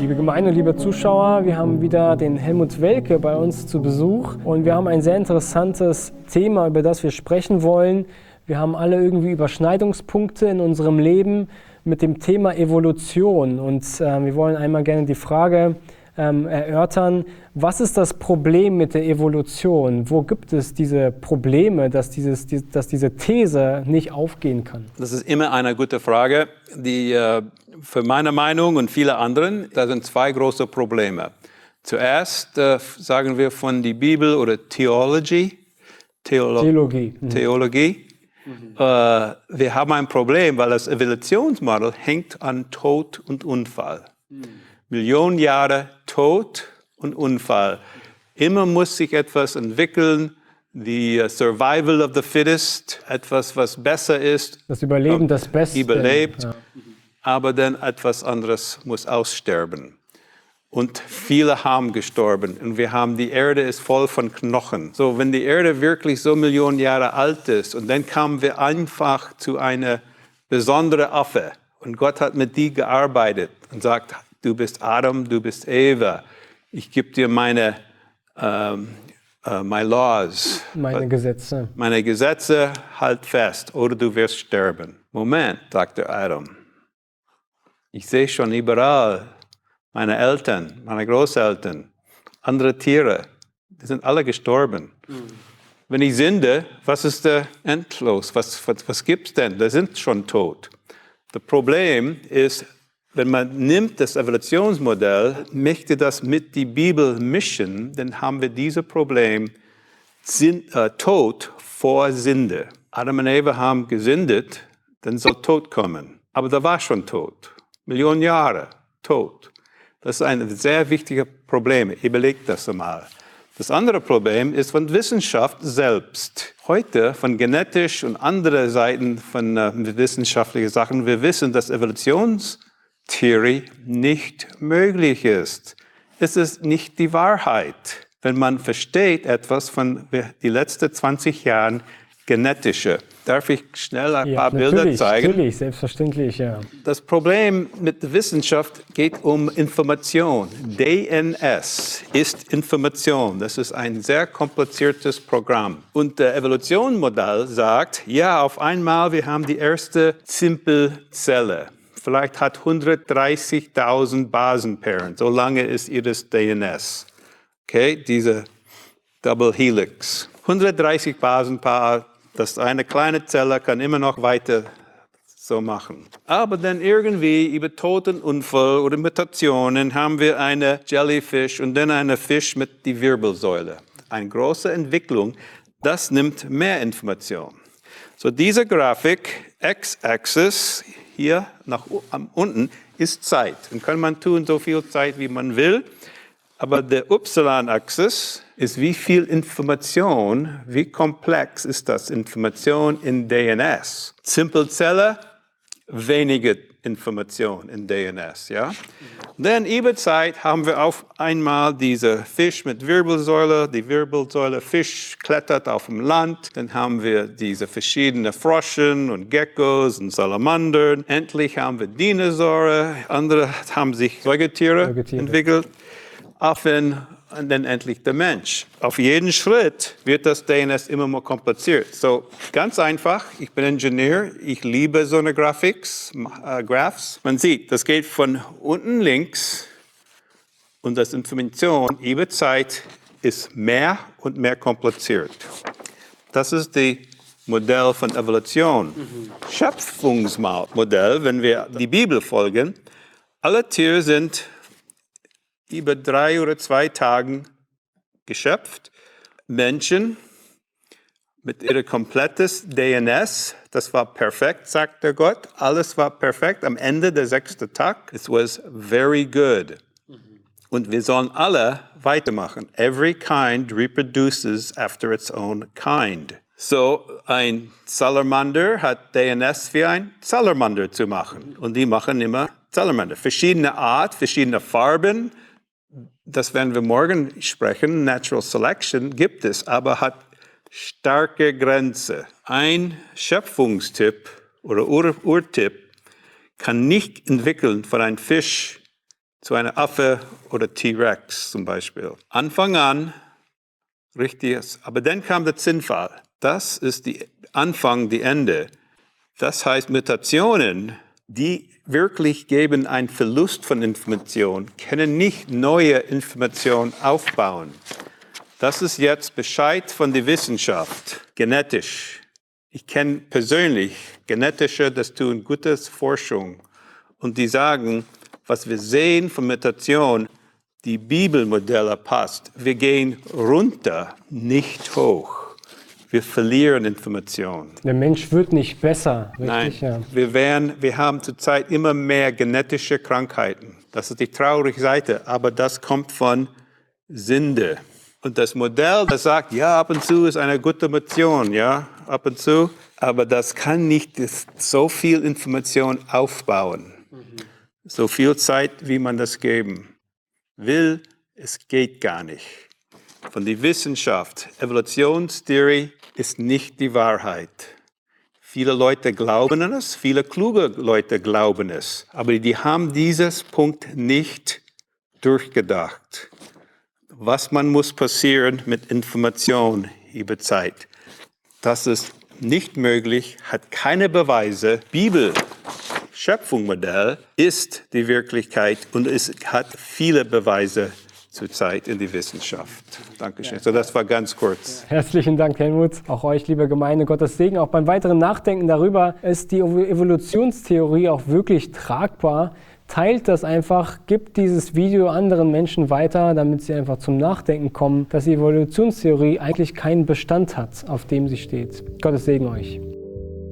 Liebe Gemeinde, liebe Zuschauer, wir haben wieder den Helmut Welke bei uns zu Besuch und wir haben ein sehr interessantes Thema, über das wir sprechen wollen. Wir haben alle irgendwie Überschneidungspunkte in unserem Leben mit dem Thema Evolution und äh, wir wollen einmal gerne die Frage ähm, erörtern, was ist das Problem mit der Evolution? Wo gibt es diese Probleme, dass, dieses, die, dass diese These nicht aufgehen kann? Das ist immer eine gute Frage, die äh, für meine Meinung und viele anderen, da sind zwei große Probleme. Zuerst äh, sagen wir von die Bibel oder Theology, Theolo Theologie. Mhm. Theologie. Mhm. Äh, wir haben ein Problem, weil das Evolutionsmodell hängt an Tod und Unfall. Mhm. Millionen Jahre Tod und Unfall. Immer muss sich etwas entwickeln, die Survival of the Fittest, etwas, was besser ist. Das Überleben das Beste. Überlebt. Ja aber dann etwas anderes muss aussterben. Und viele haben gestorben und wir haben, die Erde ist voll von Knochen. So, wenn die Erde wirklich so Millionen Jahre alt ist und dann kamen wir einfach zu einer besonderen Affe und Gott hat mit die gearbeitet und sagt, du bist Adam, du bist Eva, ich gebe dir meine, ähm, uh, my laws. Meine Gesetze. Meine Gesetze, halt fest oder du wirst sterben. Moment, sagte Adam. Ich sehe schon überall meine Eltern, meine Großeltern, andere Tiere, die sind alle gestorben. Mhm. Wenn ich sinde, was ist der Endlos? Was, was, was gibt es denn? Die sind schon tot. Das Problem ist, wenn man nimmt das Evolutionsmodell, möchte das mit die Bibel mischen, dann haben wir dieses Problem Sinn, äh, Tod vor Sünde. Adam und Eva haben gesündet, dann soll Tod kommen. Aber da war schon Tod. Millionen Jahre tot. Das ist ein sehr wichtiges Problem. Überlegt das einmal. Das andere Problem ist von Wissenschaft selbst. Heute von genetisch und anderen Seiten von äh, wissenschaftlichen Sachen, wir wissen, dass Evolutionstheorie nicht möglich ist. Es ist nicht die Wahrheit. Wenn man versteht etwas von die letzten 20 Jahren genetische. Darf ich schnell ein ja, paar Bilder zeigen? Natürlich, selbstverständlich, ja. Das Problem mit der Wissenschaft geht um Information. DNS ist Information. Das ist ein sehr kompliziertes Programm. Und der Evolutionmodell sagt, ja, auf einmal, wir haben die erste Simpelzelle. Vielleicht hat 130.000 Basenpaaren. So lange ist ihres DNS. Okay, diese Double Helix. 130 Basenpaare das eine kleine Zelle kann immer noch weiter so machen. Aber dann irgendwie über Totenunfall oder Mutationen haben wir eine Jellyfish und dann eine Fisch mit die Wirbelsäule. Eine große Entwicklung, das nimmt mehr Information. So diese Grafik, X-Axis, hier nach unten, ist Zeit. Dann kann man tun so viel Zeit, wie man will. Aber der Y-Axis ist, wie viel Information, wie komplex ist das Information in DNS? Simpelzelle, wenige Information in DNS, ja? Dann über Zeit haben wir auf einmal diese Fisch mit Wirbelsäule, die Wirbelsäule Fisch klettert auf dem Land, dann haben wir diese verschiedenen Froschen und Geckos und Salamandern, endlich haben wir Dinosaurier, andere haben sich Säugetiere, Säugetiere. entwickelt. Affen dann endlich der Mensch. Auf jeden Schritt wird das DNS immer mehr kompliziert. So ganz einfach, ich bin Ingenieur, ich liebe so eine Graphics, äh, Graphs. Man sieht, das geht von unten links und das Information über Zeit ist mehr und mehr kompliziert. Das ist das Modell von Evolution. Schöpfungsmodell, wenn wir die Bibel folgen, alle Tiere sind über drei oder zwei Tagen geschöpft. Menschen mit ihrem komplettes DNS, das war perfekt, sagt der Gott. Alles war perfekt am Ende der sechsten Tag. It was very good. Und wir sollen alle weitermachen. Every kind reproduces after its own kind. So, ein Salamander hat DNS wie ein Salamander zu machen. Und die machen immer Salamander. Verschiedene Art, verschiedene Farben, das werden wir morgen sprechen, Natural Selection gibt es, aber hat starke Grenze. Ein Schöpfungstipp oder Ur Urtipp kann nicht entwickeln von einem Fisch zu einer Affe oder T-Rex zum Beispiel. Anfang an richtig, aber dann kam der Zinnfall. Das ist der Anfang, die Ende. Das heißt, Mutationen, die wirklich geben einen Verlust von Information, können nicht neue Informationen aufbauen. Das ist jetzt Bescheid von der Wissenschaft, genetisch. Ich kenne persönlich Genetische, das tun gute Forschung. Und die sagen, was wir sehen von Mutation, die Bibelmodelle passt. Wir gehen runter, nicht hoch. Wir verlieren Informationen. Der Mensch wird nicht besser, richtig? Nein, ja. wir, werden, wir haben zurzeit immer mehr genetische Krankheiten. Das ist die traurige Seite, aber das kommt von Sünde. Und das Modell, das sagt, ja, ab und zu ist eine gute Motion, ja, ab und zu, aber das kann nicht so viel Information aufbauen. Mhm. So viel Zeit, wie man das geben will, es geht gar nicht. Von der Wissenschaft, Evolutionstheorie ist nicht die Wahrheit. Viele Leute glauben es, viele kluge Leute glauben es, aber die haben dieses Punkt nicht durchgedacht. Was man muss passieren mit Information über Zeit. Das ist nicht möglich, hat keine Beweise. Bibel, Schöpfungsmodell ist die Wirklichkeit und es hat viele Beweise zurzeit in die Wissenschaft. Dankeschön. So, das war ganz kurz. Herzlichen Dank, Helmut. Auch euch, liebe Gemeinde, Gottes Segen. Auch beim weiteren Nachdenken darüber ist die Evolutionstheorie auch wirklich tragbar. Teilt das einfach, gibt dieses Video anderen Menschen weiter, damit sie einfach zum Nachdenken kommen, dass die Evolutionstheorie eigentlich keinen Bestand hat, auf dem sie steht. Gottes Segen euch.